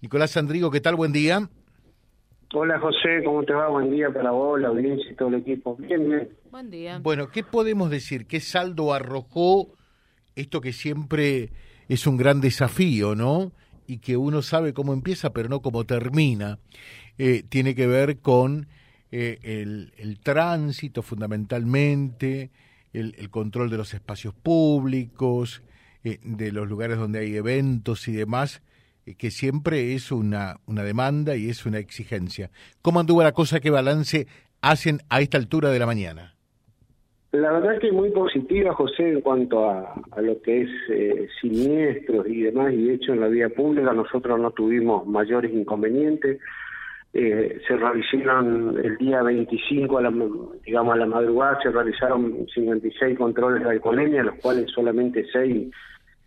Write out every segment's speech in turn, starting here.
Nicolás Sandrigo, ¿qué tal? Buen día. Hola José, ¿cómo te va? Buen día para vos, la audiencia y todo el equipo. Bien, bien. Buen día. Bueno, ¿qué podemos decir? ¿Qué saldo arrojó esto que siempre es un gran desafío, ¿no? Y que uno sabe cómo empieza, pero no cómo termina. Eh, tiene que ver con eh, el, tránsito fundamentalmente, el, control de los espacios públicos, eh, de los lugares donde hay eventos y demás eh, que siempre es una, una demanda y es una exigencia. ¿Cómo anduvo la cosa? ¿Qué balance hacen a esta altura de la mañana? La verdad que muy positiva, José, en cuanto a, lo que es eh, siniestros y demás, y de hecho en la vía pública nosotros no tuvimos mayores inconvenientes. Eh, se realizaron el día 25, a la, digamos a la madrugada, se realizaron 56 controles de alcoholemia, los cuales solamente 6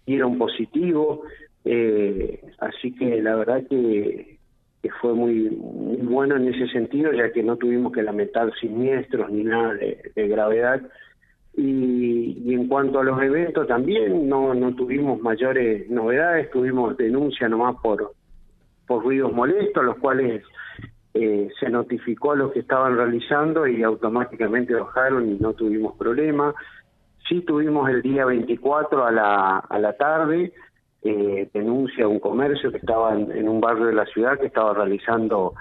dieron positivo. Eh, así que la verdad que, fue muy, muy, bueno en ese sentido, ya que no tuvimos que lamentar siniestros ni nada de, gravedad. Y, en cuanto a los eventos también no, no tuvimos mayores novedades, tuvimos denuncia nomás por, por ruidos molestos, los cuales eh, se notificó a los que estaban realizando y automáticamente bajaron y no tuvimos problema. Sí tuvimos el día 24 a la, a la tarde eh, denuncia un comercio que estaba en, un barrio de la ciudad que estaba realizando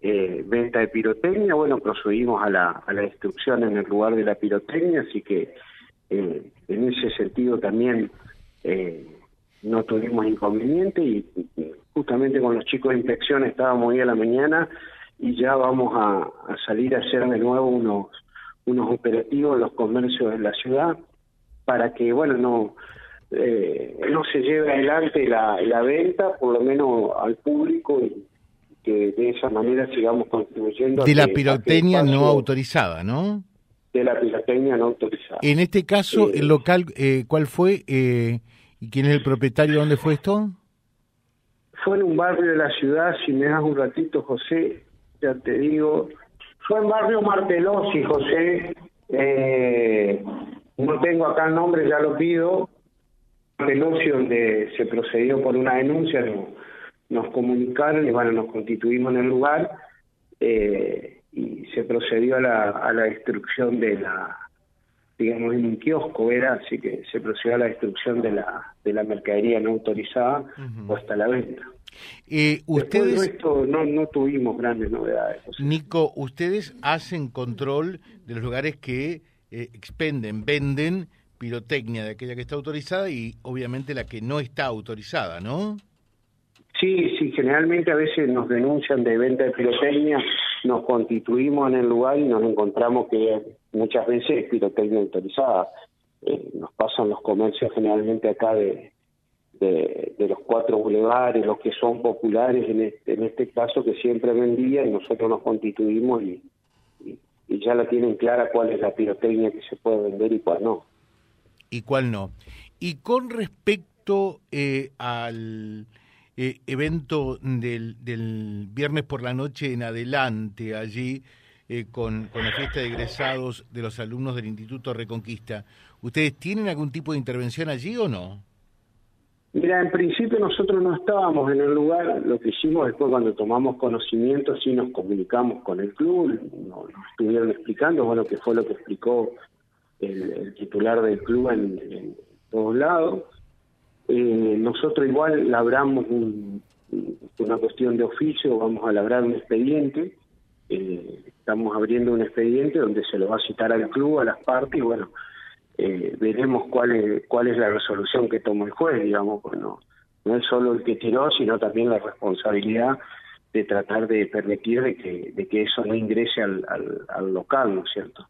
eh, venta de pirotecnia. Bueno, procedimos a la, a destrucción en el lugar de la pirotecnia, así que eh, en ese sentido también no tuvimos inconveniente y, justamente con los chicos de inspección estábamos hoy a la mañana y ya vamos a, a salir a hacer de nuevo unos unos operativos en los comercios de la ciudad para que bueno no eh, no se lleve adelante la, la venta, por lo menos al público, y que de esa manera sigamos contribuyendo. De la pirotecnia no autorizada, ¿no? De la pirotecnia no autorizada. En este caso, el eh, local, eh, ¿cuál fue? Eh, ¿Y quién es el propietario? ¿Dónde fue esto? Fue en un barrio de la ciudad, si me das un ratito, José, ya te digo. Fue en barrio Martelosi, José. Eh, no tengo acá el nombre, ya lo pido, Pelosi, donde se procedió por una denuncia, nos comunicaron y bueno, nos constituimos en el lugar eh, y se procedió a la, a la destrucción de la, digamos, en un kiosco era, así que se procedió a la destrucción de la, de la mercadería no autorizada puesta a la venta. Eh, ustedes no, no tuvimos grandes novedades. Nico, ustedes hacen control de los lugares que eh, expenden, venden pirotecnia de aquella que está autorizada y obviamente la que no está autorizada, ¿no? Sí, sí, generalmente a veces nos denuncian de venta de pirotecnia, nos constituimos en el lugar y nos encontramos que muchas veces es pirotecnia autorizada. Eh, nos pasan los comercios generalmente acá de, de, los cuatro bulevares, los que son populares en este, en este caso que siempre vendían nosotros nos constituimos y, y ya la tienen clara cuál es la pirotecnia que se puede vender y cuál no y cuál no. Y con respecto eh, al eh, evento del, viernes por la noche en adelante, allí eh, con, la fiesta de egresados de los alumnos del Instituto Reconquista, ¿ustedes tienen algún tipo de intervención allí o no? Mira, en principio nosotros no estábamos en el lugar, lo que hicimos después cuando tomamos conocimiento, sí nos comunicamos con el club, nos, estuvieron explicando, bueno, qué fue lo que explicó el, titular del club en, todos lados. Eh, nosotros igual labramos una cuestión de oficio, vamos a labrar un expediente, eh, estamos abriendo un expediente donde se lo va a citar al club, a las partes, y bueno, eh, veremos cuál es, cuál es la resolución que toma el juez, digamos, bueno, no es solo el que tiró, sino también la responsabilidad de tratar de permitir de que, de que eso no ingrese al, al local, ¿no es cierto?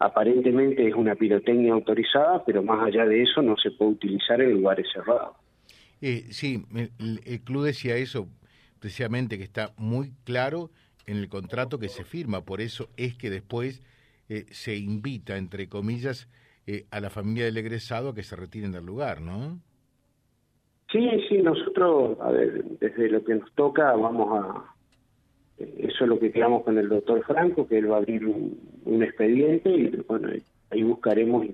Aparentemente es una pirotecnia autorizada, pero más allá de eso no se puede utilizar en lugares cerrados. Eh, sí, el, club decía eso precisamente, que está muy claro en el contrato que se firma, por eso es que después eh, se invita, entre comillas, eh, a la familia del egresado a que se retiren del lugar, ¿no? Sí, sí, nosotros, a ver, desde lo que nos toca vamos a, eso es lo que quedamos con el doctor Franco, que él va a abrir un, expediente y bueno, ahí buscaremos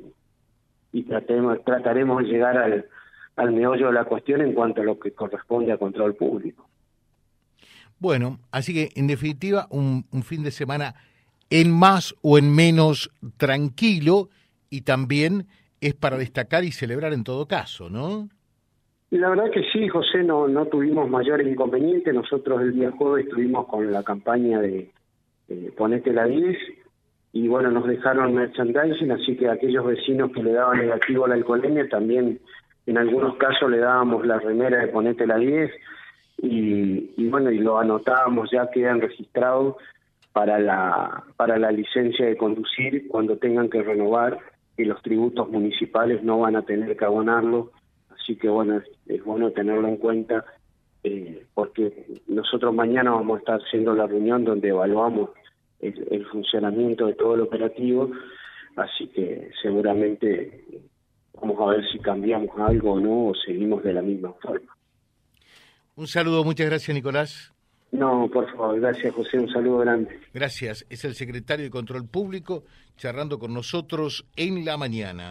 y, tratemos, trataremos de llegar al, al meollo de la cuestión en cuanto a lo que corresponde a control público. Bueno, así que en definitiva un, un fin de semana en más o en menos tranquilo y también es para destacar y celebrar en todo caso, ¿no? La verdad que sí, José, no, no tuvimos mayores inconvenientes. Nosotros el día jueves estuvimos con la campaña de Ponete la 10 y bueno, nos dejaron merchandising, así que aquellos vecinos que le daban negativo a la alcoholemia también en algunos casos le dábamos la remera de Ponete la 10 y, y bueno, y lo anotábamos, ya quedan registrados para la, para la licencia de conducir cuando tengan que renovar y los tributos municipales no van a tener que abonarlo Así que bueno, es, bueno tenerlo en cuenta eh, porque nosotros mañana vamos a estar haciendo la reunión donde evaluamos el, funcionamiento de todo el operativo, así que seguramente vamos a ver si cambiamos algo o no o seguimos de la misma forma. Un saludo, muchas gracias Nicolás. No, por favor, gracias José, un saludo grande. Gracias, es el secretario de Control Público charlando con nosotros en la mañana